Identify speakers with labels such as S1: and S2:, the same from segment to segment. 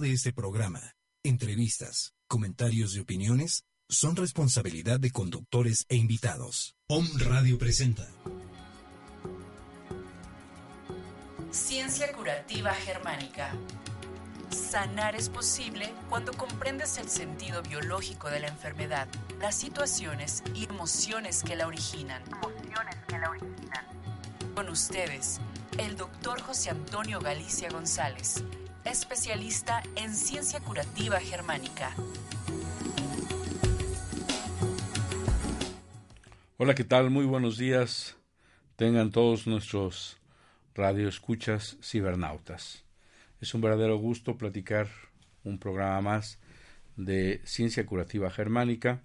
S1: de este programa, entrevistas, comentarios y opiniones son responsabilidad de conductores e invitados. Om Radio presenta.
S2: Ciencia curativa germánica. Sanar es posible cuando comprendes el sentido biológico de la enfermedad, las situaciones y emociones que la originan. Emociones que la originan. Con ustedes, el doctor José Antonio Galicia González, especialista en ciencia curativa germánica.
S3: Hola, ¿qué tal? Muy buenos días. Tengan todos nuestros radioescuchas cibernautas. Es un verdadero gusto platicar un programa más de ciencia curativa germánica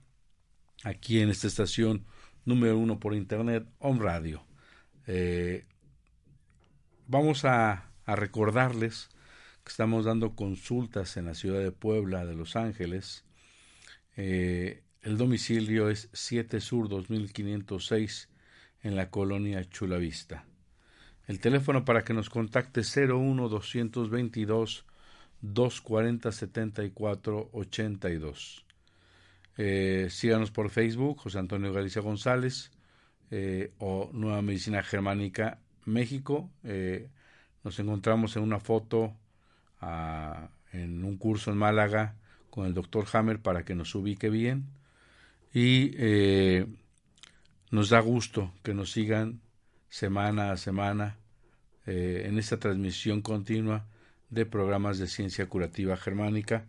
S3: aquí en esta estación número uno por internet, Home Radio. Eh, vamos a, recordarles estamos dando consultas en la ciudad de Puebla, de Los Ángeles. Eh, el domicilio es 7 Sur 2506 en la colonia Chulavista. El teléfono para que nos contacte 01 222 240 74 82. síganos por Facebook, José Antonio Galicia González eh, o Nueva Medicina Germánica México. Eh, nos encontramos en una foto en un curso en Málaga con el doctor Hammer para que nos ubique bien. Y eh, nos da gusto que nos sigan semana a semana eh, en esta transmisión continua de programas de ciencia curativa germánica,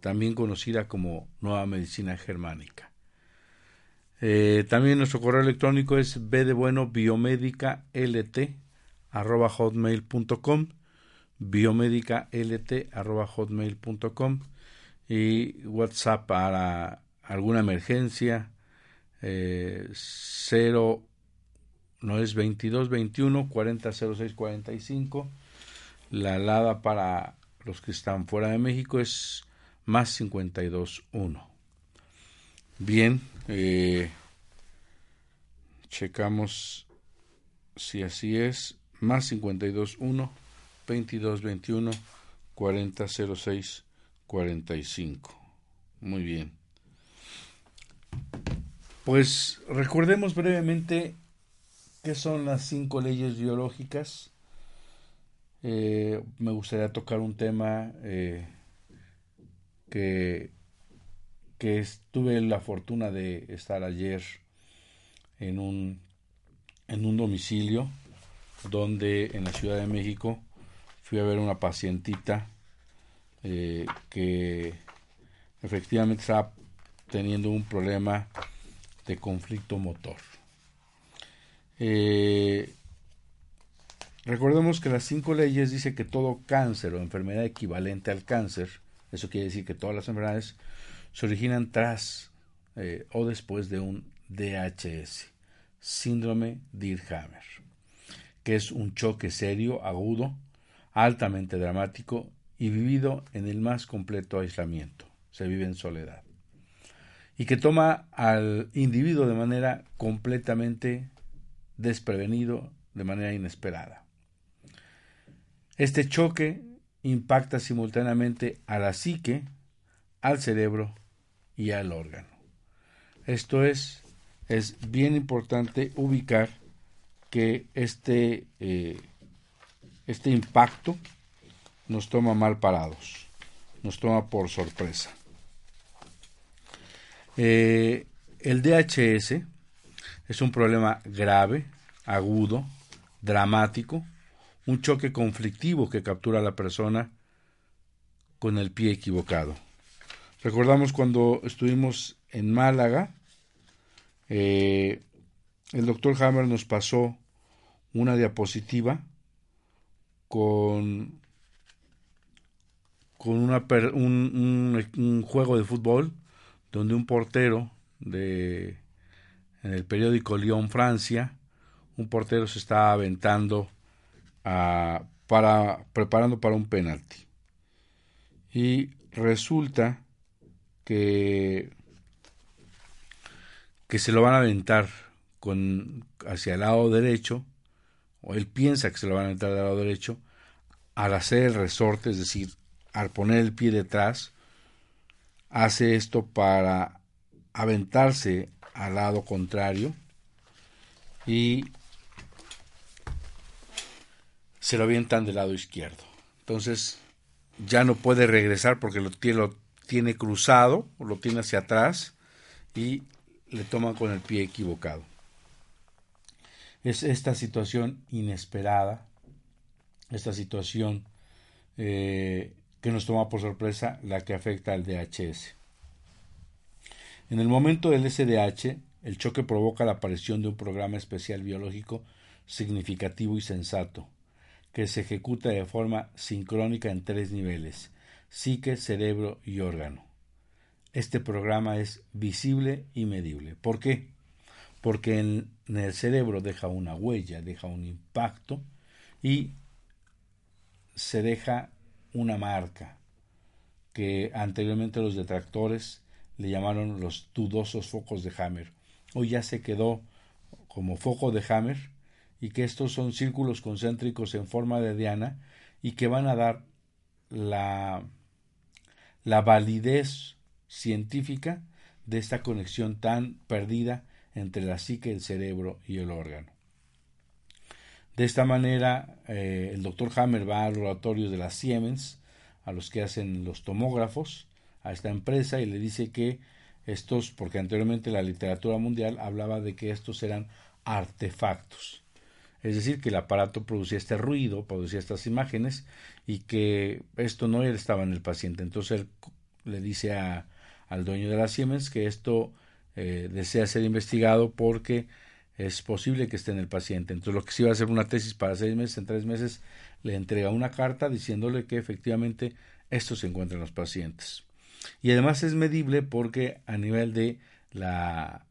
S3: también conocida como Nueva Medicina Germánica. Eh, también nuestro correo electrónico es b biomédica lt arroba hotmail.com biomédica lt arroba hotmail.com y WhatsApp para alguna emergencia eh, 0 no es 22 21 40 06 45 la alada para los que están fuera de México es más 52 1 bien eh, checamos si así es. Más 52 1 22 21 40 06 45. Muy bien. Pues recordemos brevemente qué son las cinco leyes biológicas. Eh, me gustaría tocar un tema eh, que que tuve la fortuna de estar ayer en un, en un domicilio donde en la Ciudad de México fui a ver una pacientita eh, que efectivamente estaba teniendo un problema de conflicto motor. Eh, recordemos que las cinco leyes dice que todo cáncer o enfermedad equivalente al cáncer, eso quiere decir que todas las enfermedades se originan tras eh, o después de un DHS, síndrome Dirhammer, que es un choque serio, agudo, altamente dramático y vivido en el más completo aislamiento. Se vive en soledad. Y que toma al individuo de manera completamente desprevenido, de manera inesperada. Este choque impacta simultáneamente a la psique, al cerebro y al órgano. Esto es, es bien importante ubicar que este, eh, este impacto nos toma mal parados, nos toma por sorpresa. Eh, el DHS es un problema grave, agudo, dramático, un choque conflictivo que captura a la persona con el pie equivocado. Recordamos cuando estuvimos en Málaga, eh, el doctor Hammer nos pasó una diapositiva con, con una, un, un, juego de fútbol donde un portero de en el periódico Lyon Francia un portero se estaba aventando a, para preparando para un penalti. Y resulta que, que se lo van a aventar con, hacia el lado derecho, o él piensa que se lo van a aventar del lado derecho, al hacer el resorte, es decir, al poner el pie detrás, hace esto para aventarse al lado contrario y se lo avientan del lado izquierdo. Entonces ya no puede regresar porque lo tiene, lo tiene cruzado, lo tiene hacia atrás y le toman con el pie equivocado. Es esta situación inesperada, esta situación eh, que nos toma por sorpresa la que afecta al DHS. En el momento del SDH, el choque provoca la aparición de un programa especial biológico significativo y sensato, que se ejecuta de forma sincrónica en tres niveles, psique, cerebro y órgano. Este programa es visible y medible. ¿Por qué? Porque en, el cerebro deja una huella, deja un impacto y se deja una marca que anteriormente los detractores le llamaron los dudosos focos de Hammer. Hoy ya se quedó como foco de Hammer y que estos son círculos concéntricos en forma de diana y que van a dar la, la validez científica de esta conexión tan perdida entre la psique, el cerebro y el órgano. De esta manera, eh, el doctor Hammer va al laboratorio de la Siemens, a los que hacen los tomógrafos, a esta empresa y le dice que estos, porque anteriormente la literatura mundial hablaba de que estos eran artefactos. Es decir, que el aparato producía este ruido, producía estas imágenes y que esto no estaba en el paciente. Entonces él le dice a, al dueño de la Siemens que esto eh, desea ser investigado porque es posible que esté en el paciente. Entonces lo que se iba a hacer una tesis para seis meses, en tres meses le entrega una carta diciéndole que efectivamente esto se encuentra en los pacientes. Y además es medible porque a nivel de la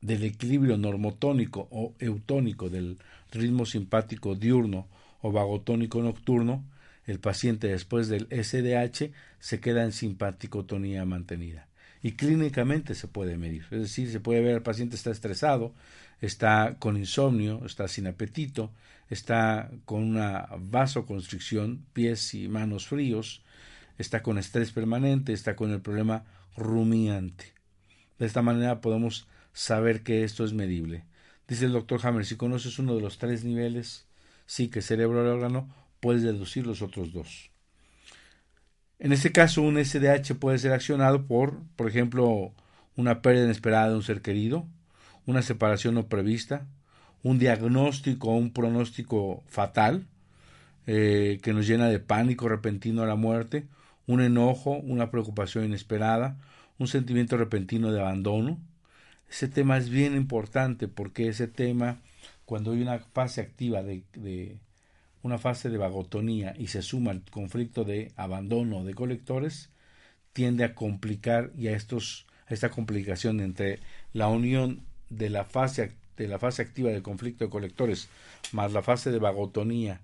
S3: del equilibrio normotónico o eutónico del ritmo simpático diurno o vagotónico nocturno, el paciente después del SDH se queda en simpaticotonía mantenida. Y clínicamente se puede medir, es decir, se puede ver el paciente está estresado, está con insomnio, está sin apetito, está con una vasoconstricción, pies y manos fríos, está con estrés permanente, está con el problema rumiante. De esta manera podemos saber que esto es medible. Dice el doctor Hammer, si conoces uno de los tres niveles, sí que cerebro y órgano, puedes deducir los otros dos. En este caso, un SDH puede ser accionado por, por ejemplo, una pérdida inesperada de un ser querido, una separación no prevista, un diagnóstico o un pronóstico fatal eh, que nos llena de pánico repentino a la muerte, un enojo, una preocupación inesperada, un sentimiento repentino de abandono. Ese tema es bien importante porque ese tema, cuando hay una fase activa de, de una fase de vagotonía y se suma el conflicto de abandono de colectores, tiende a complicar y a estos a esta complicación entre la unión de la fase de la fase activa del conflicto de colectores más la fase de vagotonía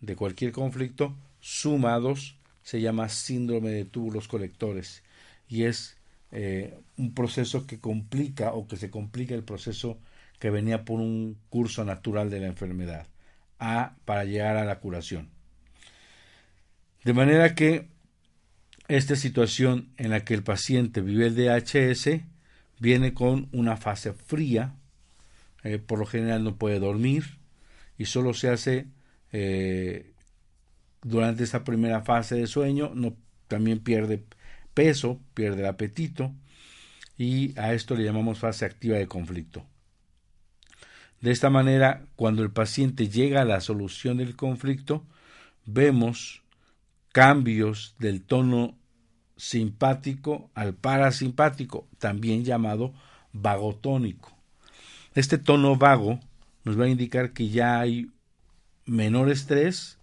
S3: de cualquier conflicto sumados se llama síndrome de túbulos colectores y es eh, un proceso que complica o que se complica el proceso que venía por un curso natural de la enfermedad para llegar a la curación. De manera que esta situación en la que el paciente vive el DHS viene con una fase fría, eh, por lo general no puede dormir y solo se hace eh, durante esa primera fase de sueño, no, también pierde peso, pierde el apetito y a esto le llamamos fase activa de conflicto. De esta manera, cuando el paciente llega a la solución del conflicto, vemos cambios del tono simpático al parasimpático, también llamado vagotónico. Este tono vago nos va a indicar que ya hay menor estrés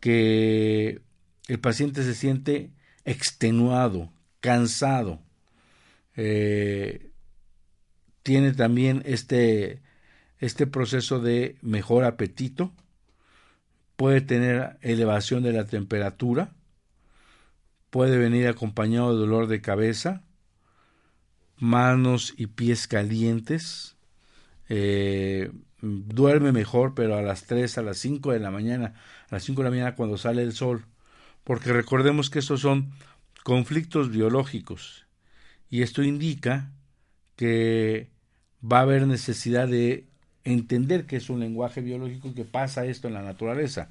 S3: que el paciente se siente extenuado, cansado. Eh, tiene también este, este proceso de mejor apetito, puede tener elevación de la temperatura, puede venir acompañado de dolor de cabeza, manos y pies calientes, eh, duerme mejor, pero a las 3, a las 5 de la mañana, a las 5 de la mañana cuando sale el sol, porque recordemos que estos son conflictos biológicos y esto indica que va a haber necesidad de entender que es un lenguaje biológico que pasa esto en la naturaleza.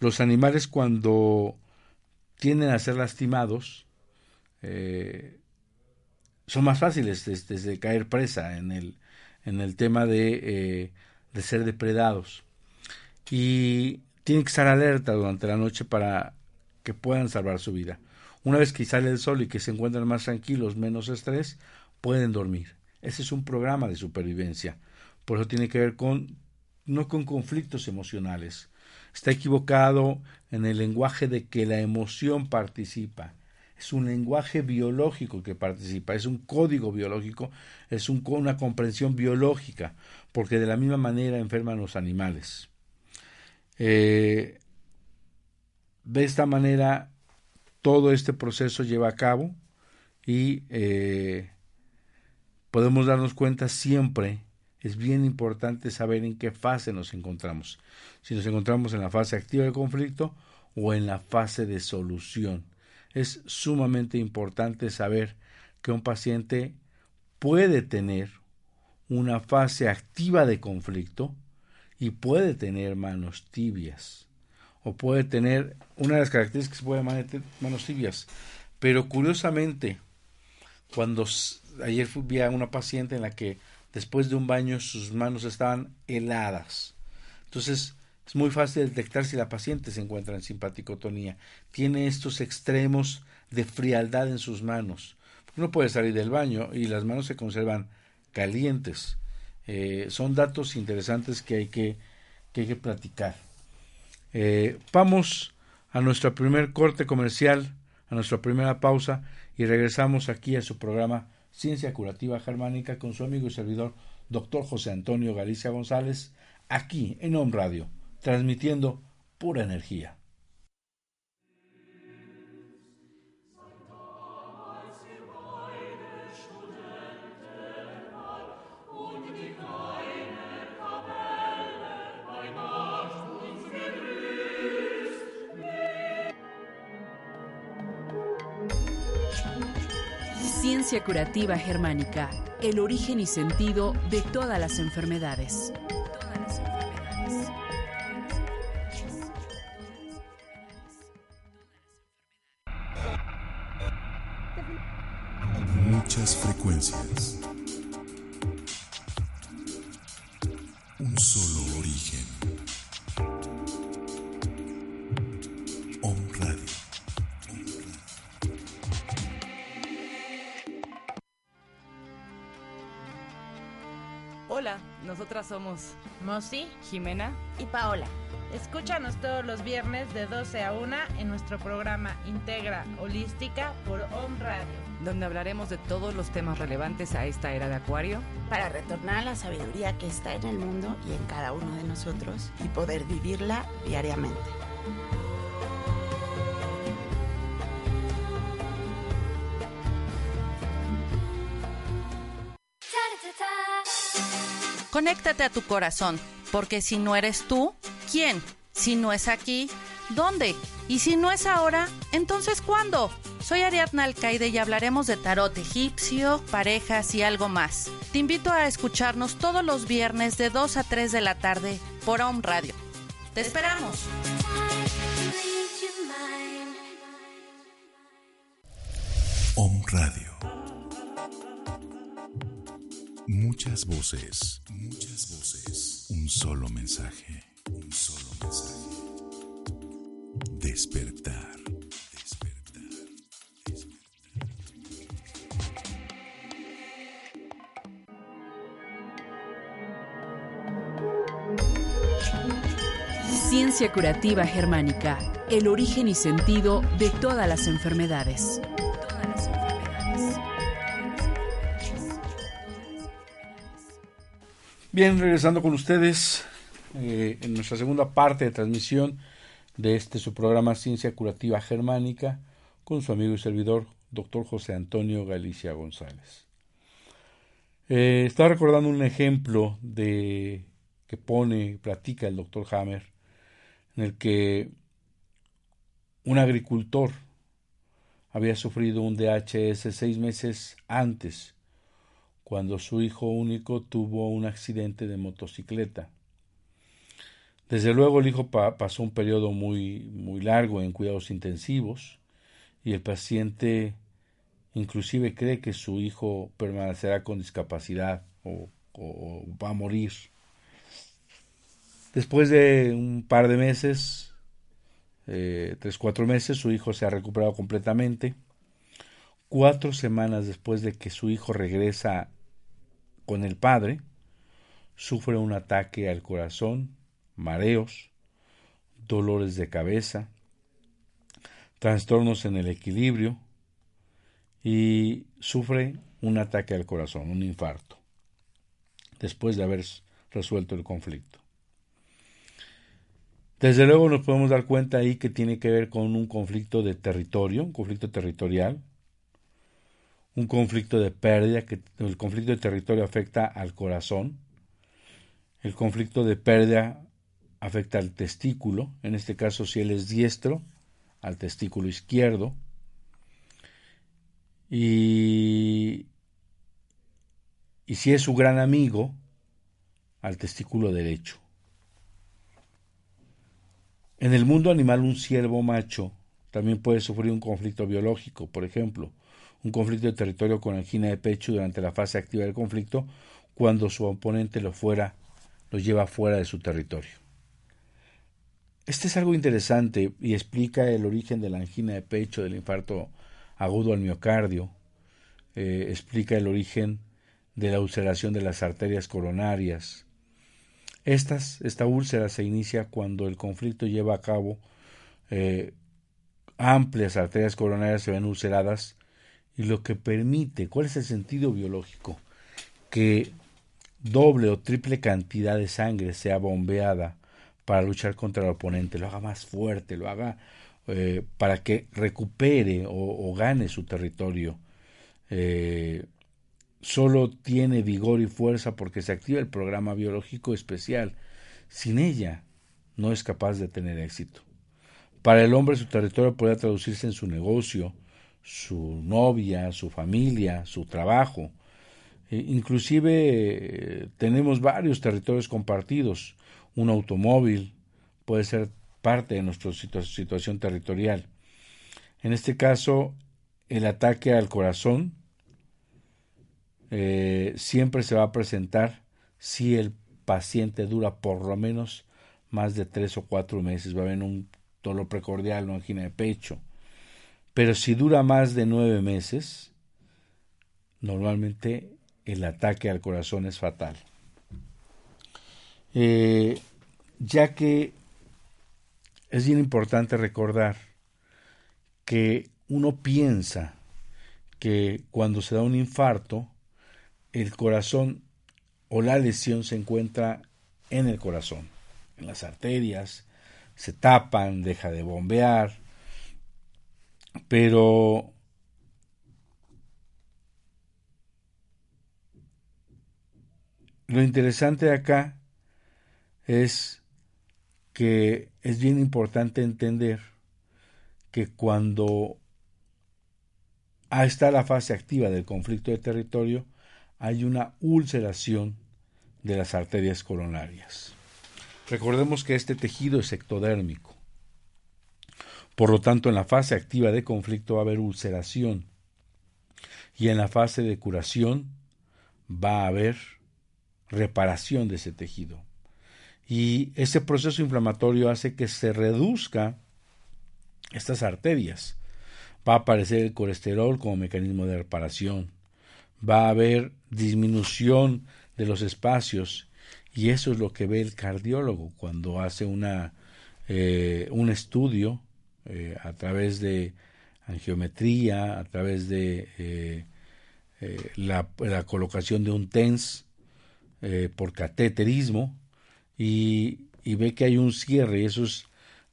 S3: Los animales cuando tienden a ser lastimados eh, son más fáciles de, caer presa en el, en el tema de, eh, de ser depredados. Y tienen que estar alerta durante la noche para que puedan salvar su vida. Una vez que sale el sol y que se encuentran más tranquilos, menos estrés, pueden dormir. Ese es un programa de supervivencia. Por eso tiene que ver con no con conflictos emocionales. Está equivocado en el lenguaje de que la emoción participa. Es un lenguaje biológico que participa, es un código biológico, es una comprensión biológica, porque de la misma manera enferman los animales. Eh, de esta manera, todo este proceso lleva a cabo y eh, podemos darnos cuenta siempre, es bien importante saber en qué fase nos encontramos. Si nos encontramos en la fase activa del conflicto o en la fase de solución. Es sumamente importante saber que un paciente puede tener una fase activa de conflicto y puede tener manos tibias o puede tener una de las características que puede tener manos tibias pero curiosamente cuando ayer vi a una paciente en la que después de un baño sus manos estaban heladas. Entonces, es muy fácil detectar si la paciente se encuentra en simpaticotonía. Tiene estos extremos de frialdad en sus manos. No puede salir del baño y las manos se conservan calientes. Eh, son datos interesantes que hay que, que, hay que platicar. Eh, vamos a nuestro primer corte comercial, a nuestra primera pausa y regresamos aquí a su programa Ciencia Curativa Germánica con su amigo y servidor doctor José Antonio Galicia González, aquí en Home Radio, transmitiendo pura energía.
S2: Curativa germánica, el origen y sentido de todas las enfermedades.
S4: Somos
S5: Mosi,
S4: Jimena
S5: y Paola.
S6: Escúchanos todos los viernes de 12 a 1 en nuestro programa Integra Holística por On Radio,
S4: donde hablaremos de todos los temas relevantes a esta era de Acuario
S5: para retornar a la sabiduría que está en el mundo y en cada uno de nosotros y poder vivirla diariamente.
S7: Conéctate a tu corazón, porque si no eres tú, ¿quién? Si no es aquí, ¿dónde? Y si no es ahora, entonces ¿cuándo? Soy Ariadna Alcaide y hablaremos de tarot egipcio, parejas y algo más. Te invito a escucharnos todos los viernes de 2 a 3 de la tarde por Home Radio. ¡Te esperamos!
S1: Home Radio. Muchas voces, muchas voces. Un solo mensaje, un solo mensaje. Despertar. Despertar. Despertar.
S2: Ciencia curativa germánica, el origen y sentido de todas las enfermedades.
S3: Bien, regresando con ustedes eh, en nuestra segunda parte de transmisión de este su programa Ciencia Curativa Germánica con su amigo y servidor, doctor José Antonio Galicia González. Eh, estaba recordando un ejemplo de que pone, platica el doctor Hammer, en el que un agricultor había sufrido un DHS seis meses antes, cuando su hijo único tuvo un accidente de motocicleta. Desde luego el hijo pasó un periodo muy, muy largo en cuidados intensivos y el paciente inclusive cree que su hijo permanecerá con discapacidad o, va a morir. Después de un par de meses, eh, tres, cuatro meses, su hijo se ha recuperado completamente. Cuatro semanas después de que su hijo regresa con el padre, sufre un ataque al corazón, mareos, dolores de cabeza, trastornos en el equilibrio, y sufre un ataque al corazón, un infarto, después de haber resuelto el conflicto. Desde luego nos podemos dar cuenta ahí que tiene que ver con un conflicto de territorio, un conflicto territorial, un conflicto de pérdida, que el conflicto de territorio afecta al corazón, el conflicto de pérdida afecta al testículo, en este caso si él es diestro, al testículo izquierdo, y, y si es su gran amigo, al testículo derecho. En el mundo animal un ciervo macho también puede sufrir un conflicto biológico, por ejemplo, un conflicto de territorio con angina de pecho durante la fase activa del conflicto, cuando su oponente lo fuera, lo lleva fuera de su territorio. Este es algo interesante y explica el origen de la angina de pecho, del infarto agudo al miocardio, eh, explica el origen de la ulceración de las arterias coronarias. Estas, esta úlcera se inicia cuando el conflicto lleva a cabo eh, amplias arterias coronarias se ven ulceradas y lo que permite, ¿cuál es el sentido biológico? Que doble o triple cantidad de sangre sea bombeada para luchar contra el oponente, lo haga más fuerte, lo haga eh, para que recupere o, gane su territorio. Eh, solo tiene vigor y fuerza porque se activa el programa biológico especial. Sin ella, no es capaz de tener éxito. Para el hombre su territorio puede traducirse en su negocio, su novia, su familia, su trabajo. E inclusive tenemos varios territorios compartidos. Un automóvil puede ser parte de nuestra situación territorial. En este caso, el ataque al corazón eh, siempre se va a presentar si el paciente dura por lo menos más de tres o cuatro meses. Va a haber un dolor precordial, una angina de pecho. Pero si dura más de nueve meses, normalmente el ataque al corazón es fatal. Eh, ya que es bien importante recordar que uno piensa que cuando se da un infarto, el corazón o la lesión se encuentra en el corazón, en las arterias, se tapan, deja de bombear, pero lo interesante acá es que es bien importante entender que cuando está la fase activa del conflicto de territorio, hay una ulceración de las arterias coronarias. Recordemos que este tejido es ectodérmico. Por lo tanto, en la fase activa de conflicto va a haber ulceración y en la fase de curación va a haber reparación de ese tejido y ese proceso inflamatorio hace que se reduzca estas arterias. Va a aparecer el colesterol como mecanismo de reparación. Va a haber disminución de los espacios y eso es lo que ve el cardiólogo cuando hace una, eh, un estudio eh, a través de angiometría, a través de eh, la, la, colocación de un TENS por cateterismo y, ve que hay un cierre y eso es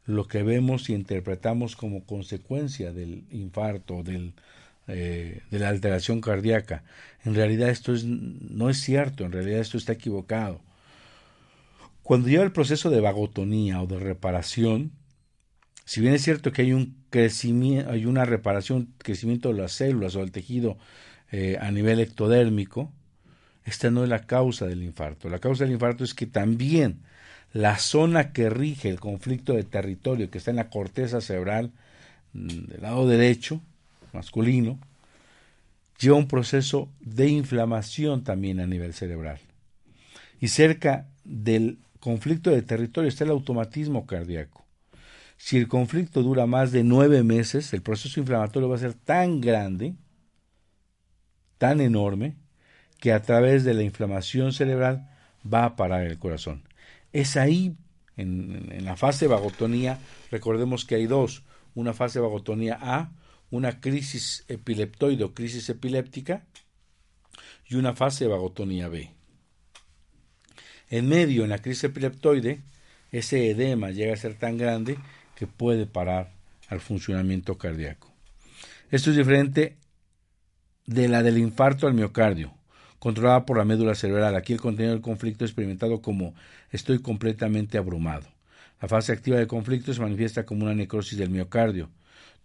S3: lo que vemos y interpretamos como consecuencia del infarto, del eh, de la alteración cardíaca. En realidad esto es, no es cierto, en realidad esto está equivocado. Cuando lleva el proceso de vagotonía o de reparación, si bien es cierto que hay un crecimiento, hay una reparación, crecimiento de las células o del tejido eh, a nivel ectodérmico, esta no es la causa del infarto. La causa del infarto es que también la zona que rige el conflicto de territorio, que está en la corteza cerebral mm, del lado derecho, masculino, lleva un proceso de inflamación también a nivel cerebral. Y cerca del conflicto de territorio está el automatismo cardíaco. Si el conflicto dura más de nueve meses, el proceso inflamatorio va a ser tan grande, tan enorme, que a través de la inflamación cerebral va a parar el corazón. Es ahí, en, la fase de vagotonía, recordemos que hay dos, una fase de vagotonía A, una crisis epileptoide o crisis epiléptica, y una fase de vagotonía B. En medio, en la crisis epileptoide, ese edema llega a ser tan grande que puede parar al funcionamiento cardíaco. Esto es diferente de la del infarto al miocardio controlada por la médula cerebral. Aquí el contenido del conflicto es experimentado como estoy completamente abrumado. La fase activa del conflicto se manifiesta como una necrosis del miocardio.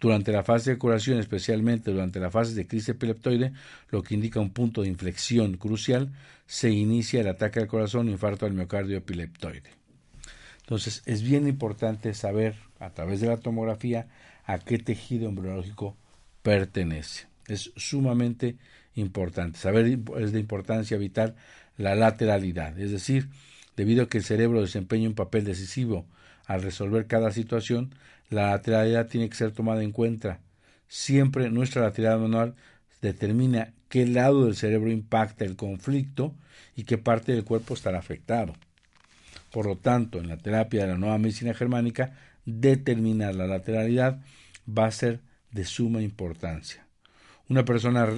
S3: Durante la fase de curación, especialmente durante la fase de crisis epileptoide, lo que indica un punto de inflexión crucial, se inicia el ataque al corazón, infarto al miocardio epileptoide. Entonces, es bien importante saber a través de la tomografía a qué tejido embriológico pertenece. Es sumamente importante. Saber es de importancia vital la lateralidad, es decir, debido a que el cerebro desempeña un papel decisivo al resolver cada situación, la lateralidad tiene que ser tomada en cuenta. Siempre nuestra lateralidad manual determina qué lado del cerebro impacta el conflicto y qué parte del cuerpo estará afectado. Por lo tanto, en la terapia de la nueva medicina germánica, determinar la lateralidad va a ser de suma importancia. Una persona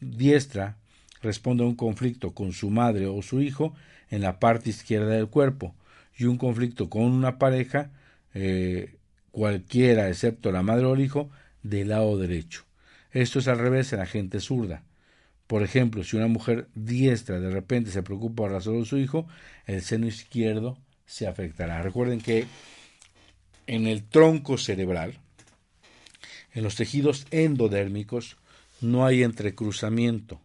S3: diestra responde a un conflicto con su madre o su hijo en la parte izquierda del cuerpo y un conflicto con una pareja, eh, cualquiera excepto la madre o el hijo, del lado derecho. Esto es al revés en la gente zurda. Por ejemplo, si una mujer diestra de repente se preocupa por la salud de su hijo, el seno izquierdo se afectará. Recuerden que en el tronco cerebral, en los tejidos endodérmicos, no hay entrecruzamiento.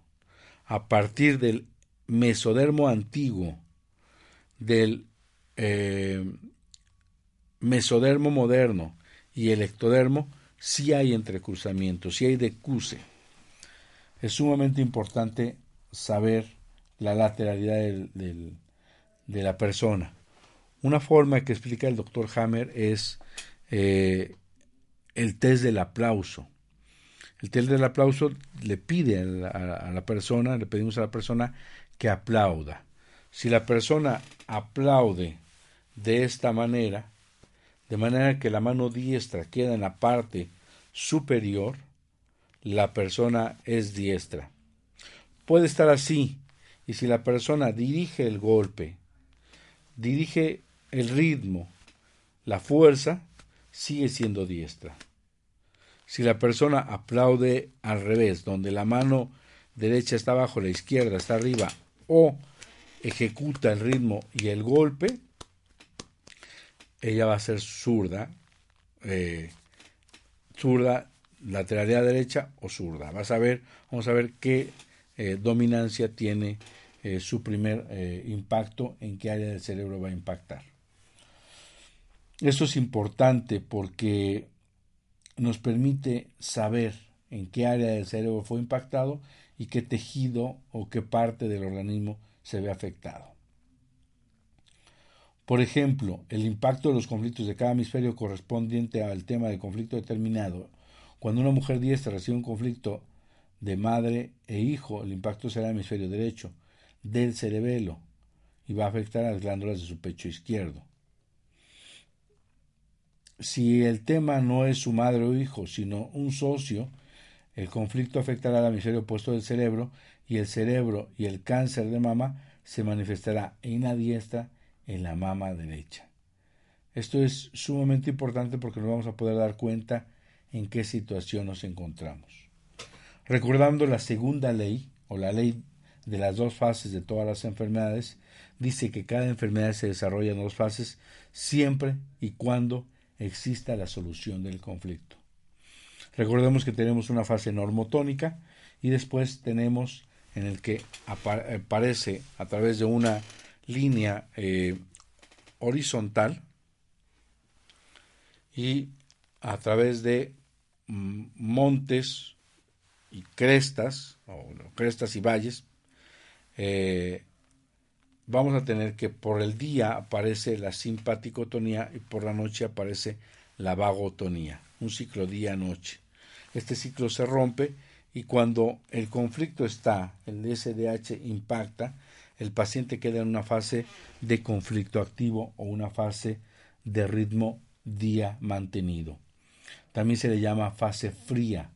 S3: A partir del mesodermo antiguo, del eh, mesodermo moderno y el ectodermo, sí hay entrecruzamiento, sí hay decuse. Es sumamente importante saber la lateralidad de la persona. Una forma que explica el doctor Hammer es eh, el test del aplauso. El tel del aplauso le pide a la, persona, le pedimos a la persona que aplauda. Si la persona aplaude de esta manera, de manera que la mano diestra queda en la parte superior, la persona es diestra. Puede estar así, y si la persona dirige el golpe, dirige el ritmo, la fuerza, sigue siendo diestra. Si la persona aplaude al revés, donde la mano derecha está abajo, la izquierda está arriba, o ejecuta el ritmo y el golpe, ella va a ser zurda, eh, zurda, lateralidad derecha o zurda. Vas a ver, vamos a ver qué eh, dominancia tiene eh, su primer impacto, en qué área del cerebro va a impactar. Eso es importante porque nos permite saber en qué área del cerebro fue impactado y qué tejido o qué parte del organismo se ve afectado. Por ejemplo, el impacto de los conflictos de cada hemisferio correspondiente al tema del conflicto determinado. Cuando una mujer diestra recibe un conflicto de madre e hijo, el impacto será el hemisferio derecho del cerebelo y va a afectar a las glándulas de su pecho izquierdo si el tema no es su madre o hijo, sino un socio, el conflicto afectará al hemisferio opuesto del cerebro y el cerebro y el cáncer de mama se manifestará en la diestra en la mama derecha. Esto es sumamente importante porque nos vamos a poder dar cuenta en qué situación nos encontramos. Recordando la segunda ley, o la ley de las dos fases de todas las enfermedades, dice que cada enfermedad se desarrolla en dos fases siempre y cuando exista la solución del conflicto. Recordemos que tenemos una fase normotónica y después tenemos en el que aparece a través de una línea eh, horizontal y a través de mm, montes y crestas, o crestas y valles, eh, vamos a tener que por el día aparece la simpaticotonía y por la noche aparece la vagotonía, un ciclo día-noche. Este ciclo se rompe y cuando el conflicto está, el SDH impacta, el paciente queda en una fase de conflicto activo o una fase de ritmo día mantenido. También se le llama fase fría.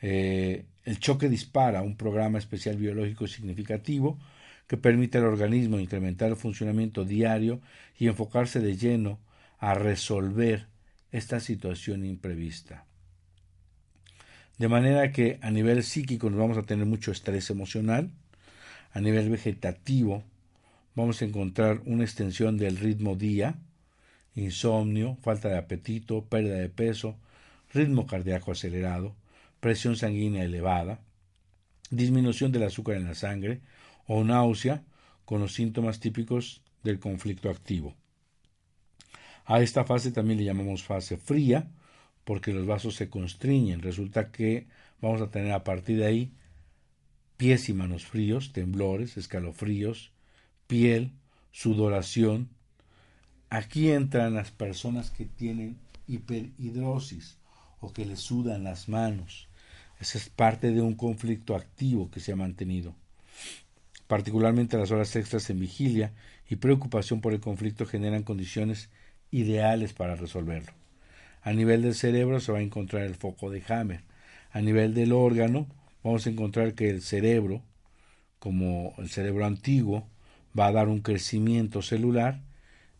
S3: Eh, el choque dispara un programa especial biológico significativo que permite al organismo incrementar el funcionamiento diario y enfocarse de lleno a resolver esta situación imprevista. De manera que a nivel psíquico nos vamos a tener mucho estrés emocional, a nivel vegetativo vamos a encontrar una extensión del ritmo día, insomnio, falta de apetito, pérdida de peso, ritmo cardíaco acelerado, presión sanguínea elevada, disminución del azúcar en la sangre o náusea con los síntomas típicos del conflicto activo. A esta fase también le llamamos fase fría porque los vasos se constriñen. Resulta que vamos a tener a partir de ahí pies y manos fríos, temblores, escalofríos, piel, sudoración. Aquí entran las personas que tienen hiperhidrosis o que les sudan las manos. Esa es parte de un conflicto activo que se ha mantenido. Particularmente las horas extras en vigilia y preocupación por el conflicto generan condiciones ideales para resolverlo. A nivel del cerebro se va a encontrar el foco de Hammer. A nivel del órgano vamos a encontrar que el cerebro, como el cerebro antiguo, va a dar un crecimiento celular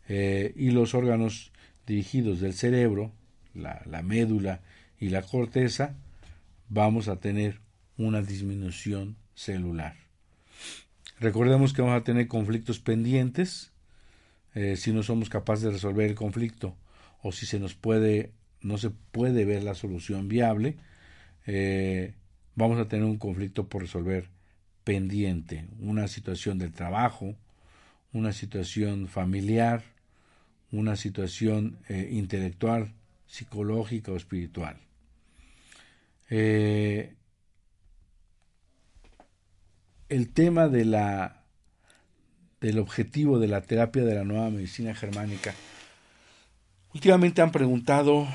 S3: eh, y los órganos dirigidos del cerebro, la, la médula y la corteza, vamos a tener una disminución celular. Recordemos que vamos a tener conflictos pendientes eh, si no somos capaces de resolver el conflicto o si se nos puede, no se puede ver la solución viable, eh, vamos a tener un conflicto por resolver pendiente, una situación del trabajo, una situación familiar, una situación eh, intelectual, psicológica o espiritual. Eh, el tema de la del objetivo de la terapia de la nueva medicina germánica Últimamente han preguntado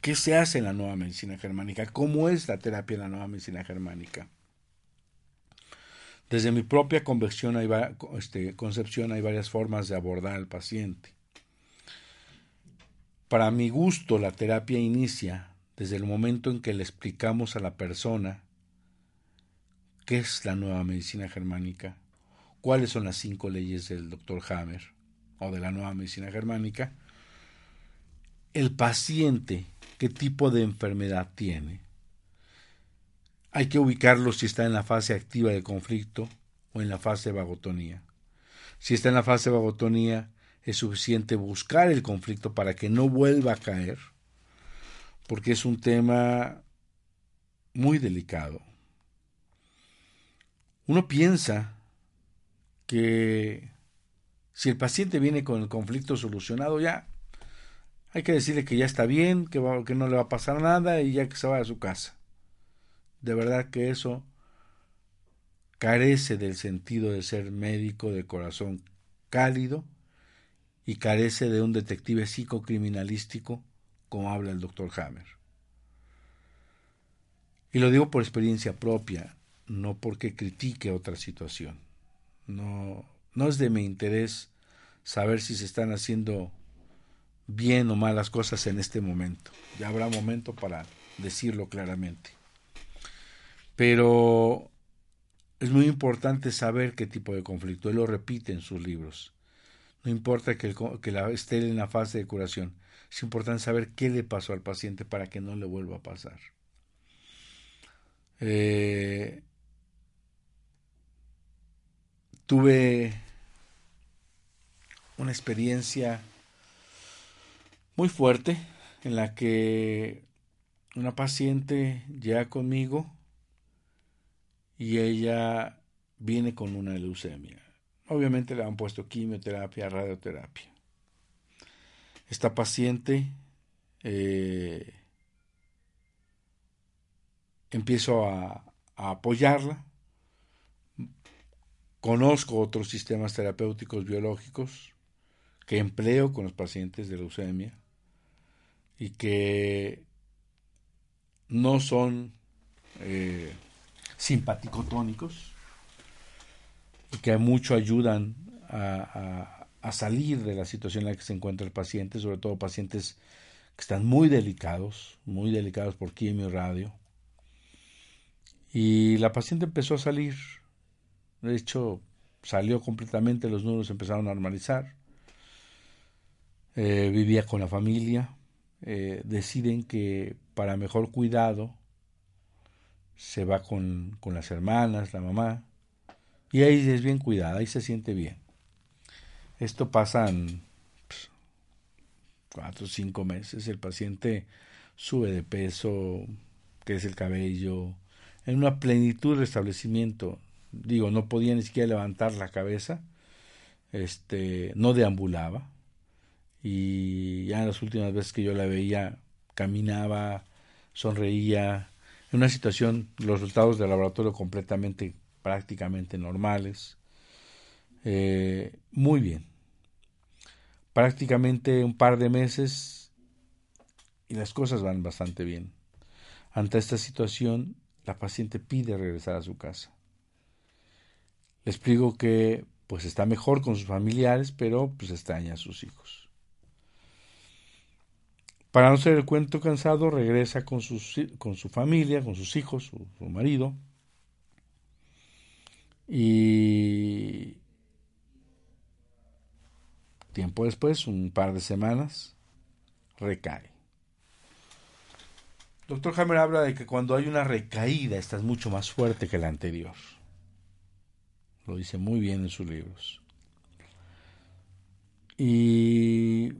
S3: qué se hace en la nueva medicina germánica, cómo es la terapia en la nueva medicina germánica. Desde mi propia hay, este, concepción hay varias formas de abordar al paciente. Para mi gusto, la terapia inicia desde el momento en que le explicamos a la persona qué es la nueva medicina germánica, cuáles son las cinco leyes del doctor Hammer o de la nueva medicina germánica, el paciente qué tipo de enfermedad tiene. Hay que ubicarlo si está en la fase activa del conflicto o en la fase de vagotonía. Si está en la fase de vagotonía, es suficiente buscar el conflicto para que no vuelva a caer, porque es un tema muy delicado. Uno piensa que si el paciente viene con el conflicto solucionado ya, hay que decirle que ya está bien, que, no le va a pasar nada y ya que se vaya a su casa. De verdad que eso carece del sentido de ser médico de corazón cálido y carece de un detective psicocriminalístico como habla el doctor Hammer. Y lo digo por experiencia propia, no porque critique otra situación. No, no es de mi interés saber si se están haciendo bien o malas cosas en este momento. Ya habrá momento para decirlo claramente. Pero es muy importante saber qué tipo de conflicto. Él lo repite en sus libros. No importa que, que la, esté en la fase de curación. Es importante saber qué le pasó al paciente para que no le vuelva a pasar. Eh, tuve una experiencia muy fuerte en la que una paciente llega conmigo y ella viene con una leucemia. Obviamente le han puesto quimioterapia, radioterapia. Esta paciente eh, empiezo a, a apoyarla. Conozco otros sistemas terapéuticos biológicos que empleo con los pacientes de leucemia y que no son eh, simpaticotónicos y que mucho ayudan a, a, salir de la situación en la que se encuentra el paciente, sobre todo pacientes que están muy delicados, muy delicados por quimio y radio. Y la paciente empezó a salir, de hecho salió completamente, los números empezaron a normalizar, eh, vivía con la familia, eh, deciden que para mejor cuidado se va con, con, las hermanas, la mamá, y ahí es bien cuidada, ahí se siente bien. Esto pasa en pues, cuatro o cinco meses, el paciente sube de peso, crece el cabello, en una plenitud de restablecimiento. Digo, no podía ni siquiera levantar la cabeza, este, no deambulaba, y ya en las últimas veces que yo la veía caminaba, sonreía, en una situación, los resultados del laboratorio completamente, prácticamente normales. Eh, muy bien. Prácticamente un par de meses y las cosas van bastante bien. Ante esta situación, la paciente pide regresar a su casa. Explico que pues está mejor con sus familiares, pero pues extraña a sus hijos. Para no ser el cuento cansado, regresa con, con su familia, con sus hijos, su, su marido. Y tiempo después, un par de semanas, recae. Doctor Hammer habla de que cuando hay una recaída, esta es mucho más fuerte que la anterior. Lo dice muy bien en sus libros. Y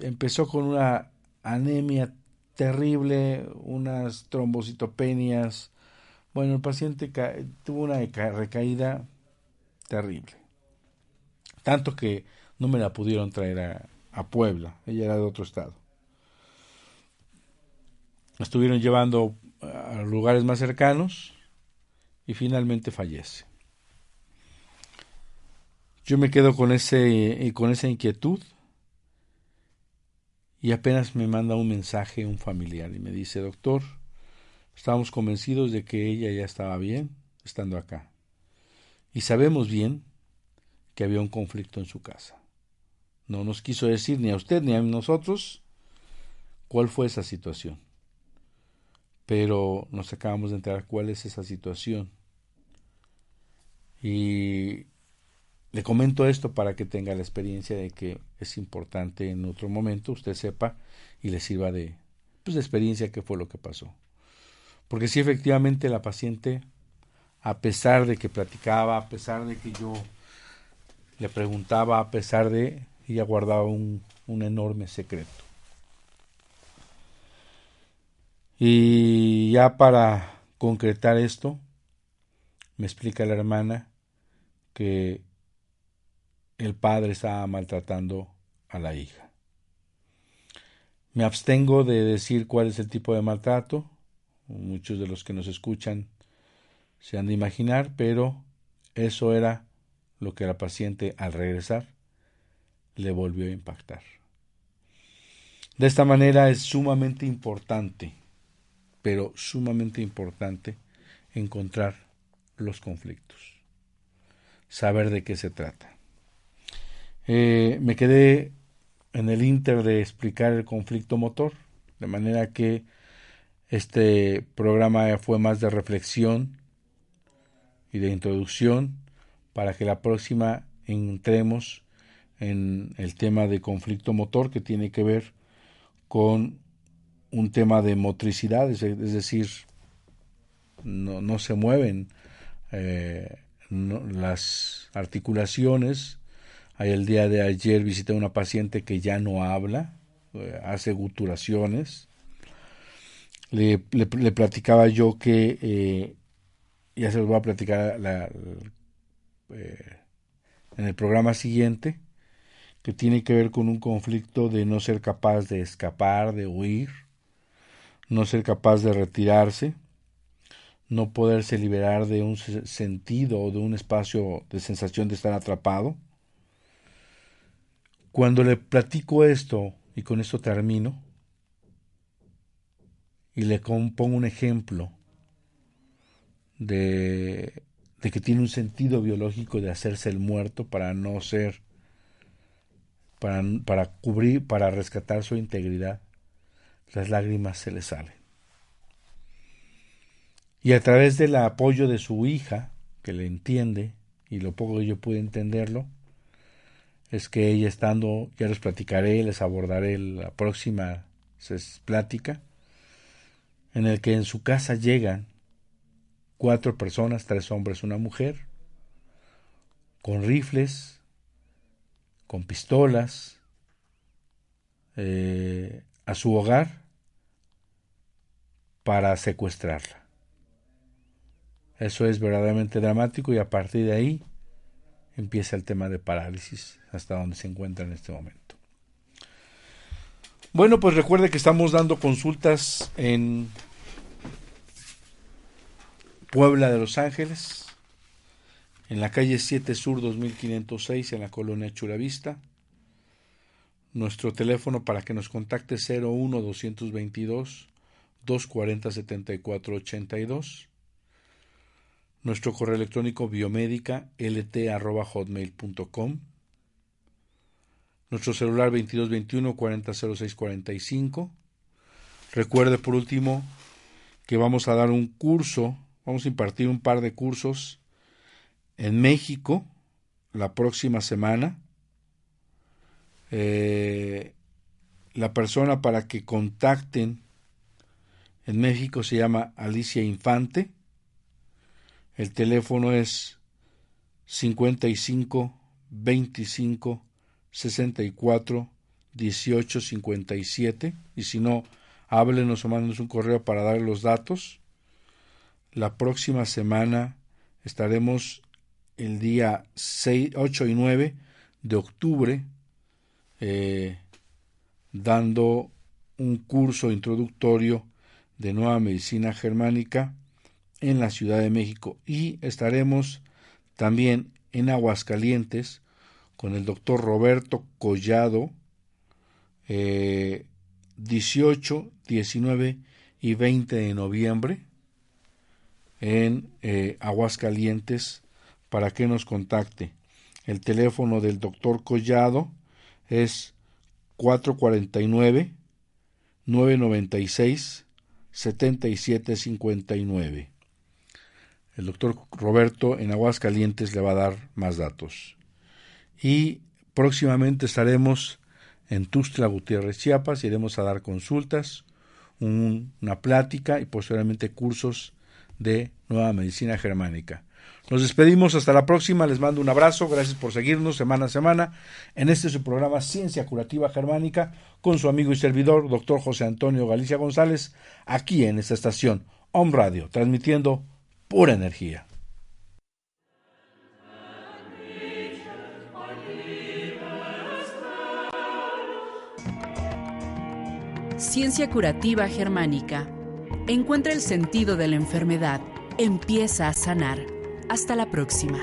S3: empezó con una anemia terrible, unas trombocitopenias. Bueno, el paciente tuvo una recaída terrible. Tanto que no me la pudieron traer a, a Puebla. Ella era de otro estado. Estuvieron llevando a lugares más cercanos y finalmente fallece. Yo me quedo con ese con esa inquietud y apenas me manda un mensaje un familiar y me dice, doctor, estamos convencidos de que ella ya estaba bien estando acá. Y sabemos bien que había un conflicto en su casa. No nos quiso decir ni a usted ni a nosotros cuál fue esa situación. Pero nos acabamos de enterar cuál es esa situación. Y le comento esto para que tenga la experiencia de que es importante en otro momento usted sepa y le sirva de, pues, de experiencia qué fue lo que pasó. Porque si efectivamente la paciente, a pesar de que platicaba, a pesar de que yo le preguntaba, a pesar de, ella guardaba un, un enorme secreto. Y ya para concretar esto, me explica la hermana que el padre estaba maltratando a la hija. Me abstengo de decir cuál es el tipo de maltrato. Muchos de los que nos escuchan se han de imaginar, pero eso era lo que la paciente al regresar le volvió a impactar. De esta manera es sumamente importante, pero sumamente importante encontrar los conflictos, saber de qué se trata. Eh, me quedé en el inter de explicar el conflicto motor, de manera que este programa fue más de reflexión y de introducción para que la próxima entremos en el tema de conflicto motor que tiene que ver con un tema de motricidad, es, decir, no, no, se mueven eh, las articulaciones. El día de ayer visité a una paciente que ya no habla, eh, hace guturaciones. Le, le, platicaba yo que, eh, ya se los voy a platicar en el programa siguiente, que tiene que ver con un conflicto de no ser capaz de escapar, de huir, no ser capaz de retirarse, no poderse liberar de un sentido o de un espacio de sensación de estar atrapado. Cuando le platico esto, y con esto termino, y le pongo un ejemplo de, que tiene un sentido biológico de hacerse el muerto para no ser, para, para cubrir, para rescatar su integridad, las lágrimas se le salen. Y a través del apoyo de su hija, que le entiende, y lo poco que yo pude entenderlo, es que ella estando, ya les platicaré, les abordaré la próxima plática, en el que en su casa llegan cuatro personas, tres hombres, una mujer, con rifles, con pistolas, eh, a su hogar para secuestrarla. Eso es verdaderamente dramático y a partir de ahí empieza el tema de parálisis hasta donde se encuentra en este momento. Bueno, pues recuerde que estamos dando consultas en Puebla de Los Ángeles, en la calle 7 Sur 2506 en la colonia Churavista. Nuestro teléfono para que nos contacte 01 222 240 7482. Nuestro correo electrónico biomédica lt@hotmail.com. Nuestro celular 2221 400645. Recuerde por último que vamos a dar un curso, vamos a impartir un par de cursos en México la próxima semana eh, la persona para que contacten en México se llama Alicia Infante. El teléfono es 55 25 64 18 57 y si no, háblenos o mándenos un correo para darle los datos. La próxima semana estaremos el día 6, 8 y 9 de octubre eh, dando un curso introductorio de nueva medicina germánica en la Ciudad de México y estaremos también en Aguascalientes con el doctor Roberto Collado 18, eh, 19 y 20 de noviembre en eh, Aguascalientes para que nos contacte. El teléfono del doctor Collado es 449 996 7759. El doctor Roberto en Aguascalientes le va a dar más datos. Y próximamente estaremos en Tustla Gutiérrez, Chiapas, iremos a dar consultas, una plática y posteriormente cursos de nueva medicina germánica. Nos despedimos hasta la próxima, les mando un abrazo, gracias por seguirnos semana a semana en este su programa Ciencia Curativa Germánica con su amigo y servidor, doctor José Antonio Galicia González, aquí en esta estación Home Radio, transmitiendo pura energía.
S2: Ciencia Curativa Germánica. Encuentra el sentido de la enfermedad. Empieza a sanar. Hasta la próxima.